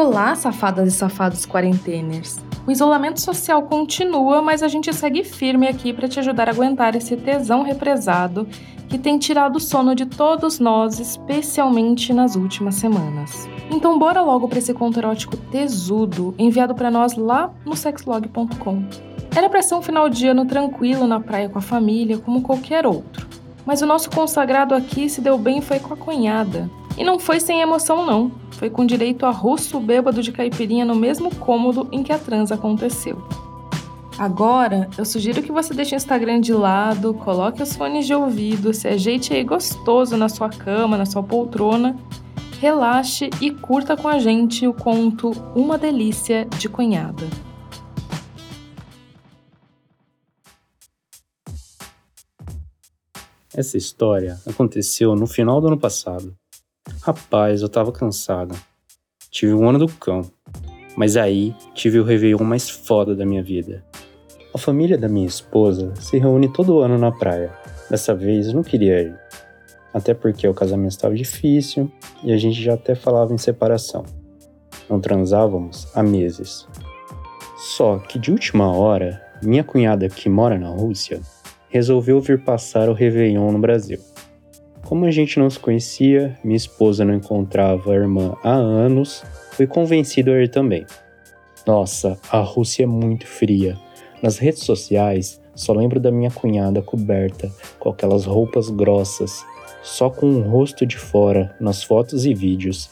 Olá, safadas e safados quarenteners. O isolamento social continua, mas a gente segue firme aqui para te ajudar a aguentar esse tesão represado que tem tirado o sono de todos nós, especialmente nas últimas semanas. Então bora logo para esse conto erótico tesudo enviado para nós lá no sexlog.com. Era para ser um final de ano tranquilo na praia com a família, como qualquer outro. Mas o nosso consagrado aqui se deu bem foi com a cunhada. E não foi sem emoção não foi com direito a russo bêbado de caipirinha no mesmo cômodo em que a transa aconteceu. Agora, eu sugiro que você deixe o Instagram de lado, coloque os fones de ouvido, se ajeite aí gostoso na sua cama, na sua poltrona, relaxe e curta com a gente o conto Uma Delícia de Cunhada. Essa história aconteceu no final do ano passado. Rapaz, eu tava cansado. Tive um ano do cão. Mas aí tive o Réveillon mais foda da minha vida. A família da minha esposa se reúne todo ano na praia. Dessa vez não queria ir. Até porque o casamento estava difícil e a gente já até falava em separação. Não transávamos há meses. Só que de última hora, minha cunhada que mora na Rússia resolveu vir passar o Réveillon no Brasil. Como a gente não se conhecia, minha esposa não encontrava a irmã há anos, fui convencido a ir também. Nossa, a Rússia é muito fria. Nas redes sociais, só lembro da minha cunhada coberta com aquelas roupas grossas, só com o rosto de fora nas fotos e vídeos.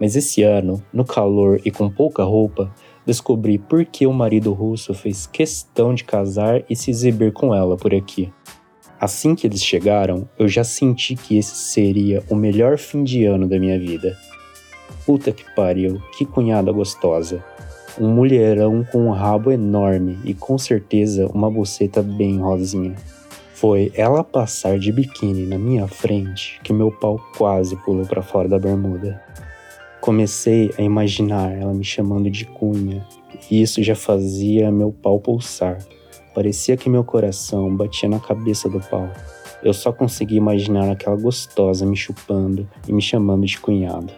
Mas esse ano, no calor e com pouca roupa, descobri por que o marido russo fez questão de casar e se exibir com ela por aqui. Assim que eles chegaram, eu já senti que esse seria o melhor fim de ano da minha vida. Puta que pariu, que cunhada gostosa. Um mulherão com um rabo enorme e com certeza uma buceta bem rosinha. Foi ela passar de biquíni na minha frente que meu pau quase pulou para fora da bermuda. Comecei a imaginar ela me chamando de cunha, e isso já fazia meu pau pulsar. Parecia que meu coração batia na cabeça do pau. Eu só conseguia imaginar aquela gostosa me chupando e me chamando de cunhado.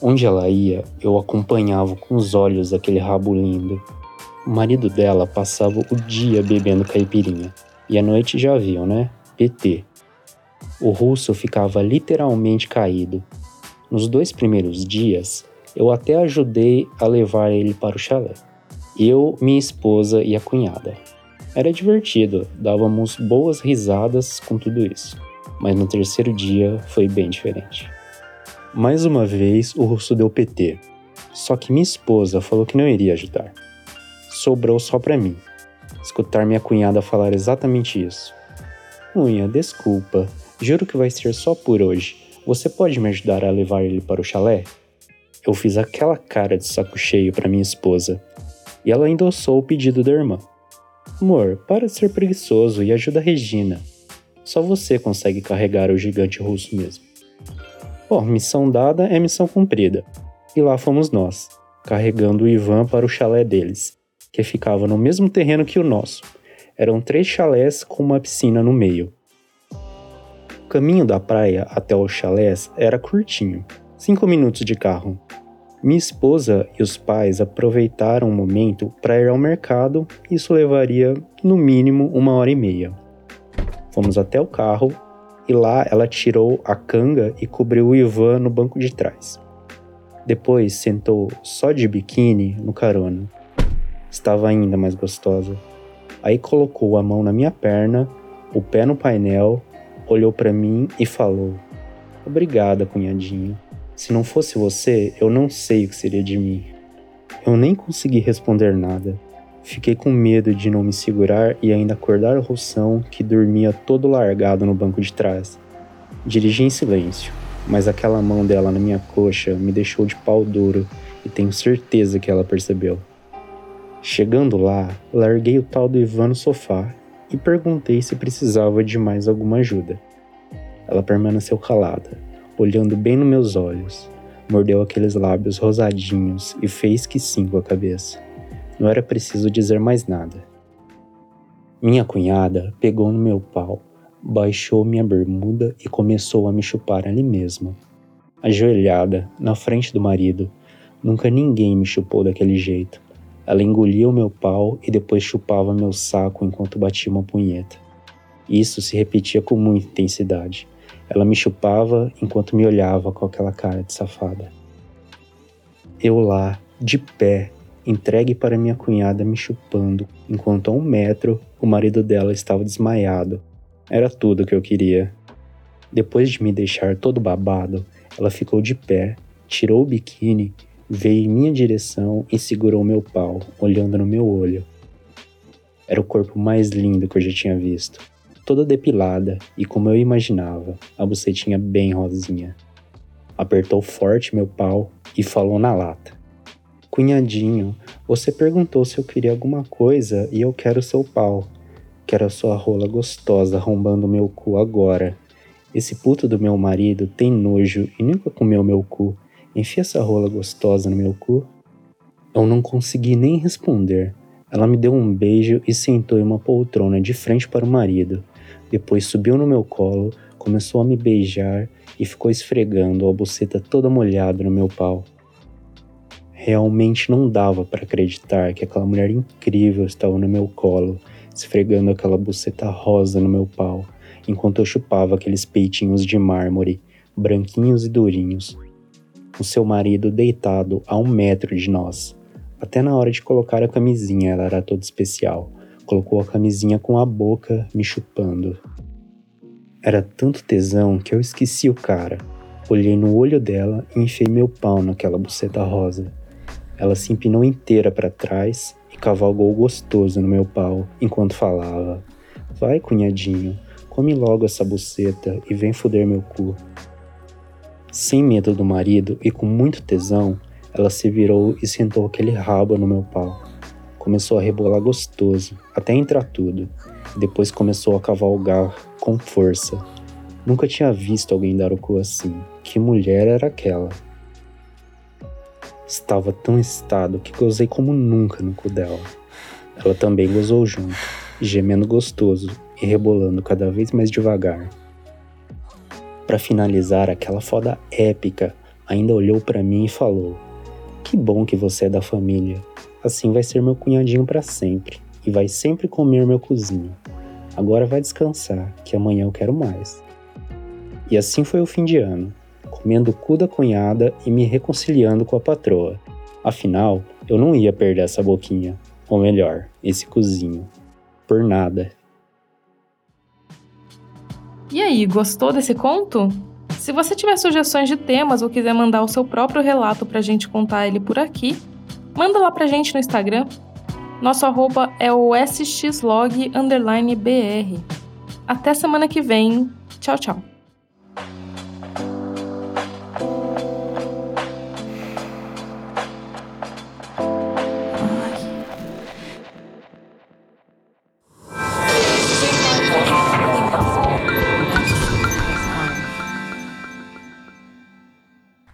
Onde ela ia, eu acompanhava com os olhos aquele rabo lindo. O marido dela passava o dia bebendo caipirinha. E à noite já viam, né? PT. O russo ficava literalmente caído. Nos dois primeiros dias, eu até ajudei a levar ele para o chalé. Eu, minha esposa e a cunhada. Era divertido, dávamos boas risadas com tudo isso. Mas no terceiro dia foi bem diferente. Mais uma vez, o russo deu PT. Só que minha esposa falou que não iria ajudar. Sobrou só para mim. Escutar minha cunhada falar exatamente isso. Cunha, desculpa. Juro que vai ser só por hoje. Você pode me ajudar a levar ele para o chalé? Eu fiz aquela cara de saco cheio para minha esposa. E ela endossou o pedido da irmã. Amor, para de ser preguiçoso e ajuda a Regina. Só você consegue carregar o gigante russo mesmo. Bom, missão dada é missão cumprida. E lá fomos nós, carregando o Ivan para o chalé deles, que ficava no mesmo terreno que o nosso. Eram três chalés com uma piscina no meio. O caminho da praia até os chalés era curtinho, cinco minutos de carro, minha esposa e os pais aproveitaram o momento para ir ao mercado, isso levaria no mínimo uma hora e meia. Fomos até o carro e lá ela tirou a canga e cobriu o Ivan no banco de trás. Depois sentou só de biquíni no carona. Estava ainda mais gostosa. Aí colocou a mão na minha perna, o pé no painel, olhou para mim e falou: Obrigada, cunhadinho. Se não fosse você, eu não sei o que seria de mim. Eu nem consegui responder nada. Fiquei com medo de não me segurar e ainda acordar o Roção, que dormia todo largado no banco de trás. Dirigi em silêncio. mas aquela mão dela na minha coxa me deixou de pau duro e tenho certeza que ela percebeu. Chegando lá, larguei o tal do Ivan no sofá e perguntei se precisava de mais alguma ajuda. Ela permaneceu calada, olhando bem nos meus olhos, mordeu aqueles lábios rosadinhos e fez que sim com a cabeça. Não era preciso dizer mais nada. Minha cunhada pegou no meu pau, baixou minha bermuda e começou a me chupar ali mesmo. Ajoelhada, na frente do marido, nunca ninguém me chupou daquele jeito. Ela engolia o meu pau e depois chupava meu saco enquanto batia uma punheta. Isso se repetia com muita intensidade. Ela me chupava enquanto me olhava com aquela cara de safada. Eu lá, de pé, entregue para minha cunhada me chupando, enquanto a um metro o marido dela estava desmaiado. Era tudo o que eu queria. Depois de me deixar todo babado, ela ficou de pé, tirou o biquíni, veio em minha direção e segurou meu pau, olhando no meu olho. Era o corpo mais lindo que eu já tinha visto toda depilada e como eu imaginava, a bucetinha bem rosinha. Apertou forte meu pau e falou na lata: Cunhadinho, você perguntou se eu queria alguma coisa e eu quero seu pau. Quero a sua rola gostosa arrombando meu cu agora. Esse puto do meu marido tem nojo e nunca comeu meu cu. Enfia essa rola gostosa no meu cu. Eu não consegui nem responder. Ela me deu um beijo e sentou em uma poltrona de frente para o marido. Depois subiu no meu colo, começou a me beijar e ficou esfregando a buceta toda molhada no meu pau. Realmente não dava para acreditar que aquela mulher incrível estava no meu colo, esfregando aquela buceta rosa no meu pau, enquanto eu chupava aqueles peitinhos de mármore, branquinhos e durinhos. O seu marido deitado a um metro de nós. Até na hora de colocar a camisinha ela era toda especial colocou a camisinha com a boca me chupando. Era tanto tesão que eu esqueci o cara. Olhei no olho dela e enfiei meu pau naquela buceta rosa. Ela se empinou inteira para trás e cavalgou gostoso no meu pau enquanto falava: Vai, cunhadinho, come logo essa buceta e vem foder meu cu. Sem medo do marido e com muito tesão, ela se virou e sentou aquele rabo no meu pau. Começou a rebolar gostoso, até entrar tudo. Depois começou a cavalgar com força. Nunca tinha visto alguém dar o cu assim. Que mulher era aquela? Estava tão excitado que gozei como nunca no cu dela. Ela também gozou junto, gemendo gostoso e rebolando cada vez mais devagar. Para finalizar, aquela foda épica ainda olhou para mim e falou: Que bom que você é da família. Assim vai ser meu cunhadinho para sempre e vai sempre comer meu cozinho. Agora vai descansar, que amanhã eu quero mais. E assim foi o fim de ano, comendo o cu da cunhada e me reconciliando com a patroa. Afinal, eu não ia perder essa boquinha, ou melhor, esse cozinho. Por nada. E aí, gostou desse conto? Se você tiver sugestões de temas ou quiser mandar o seu próprio relato pra gente contar ele por aqui, manda lá pra gente no Instagram. Nosso arroba é o sxlog_br. Até semana que vem. Tchau, tchau.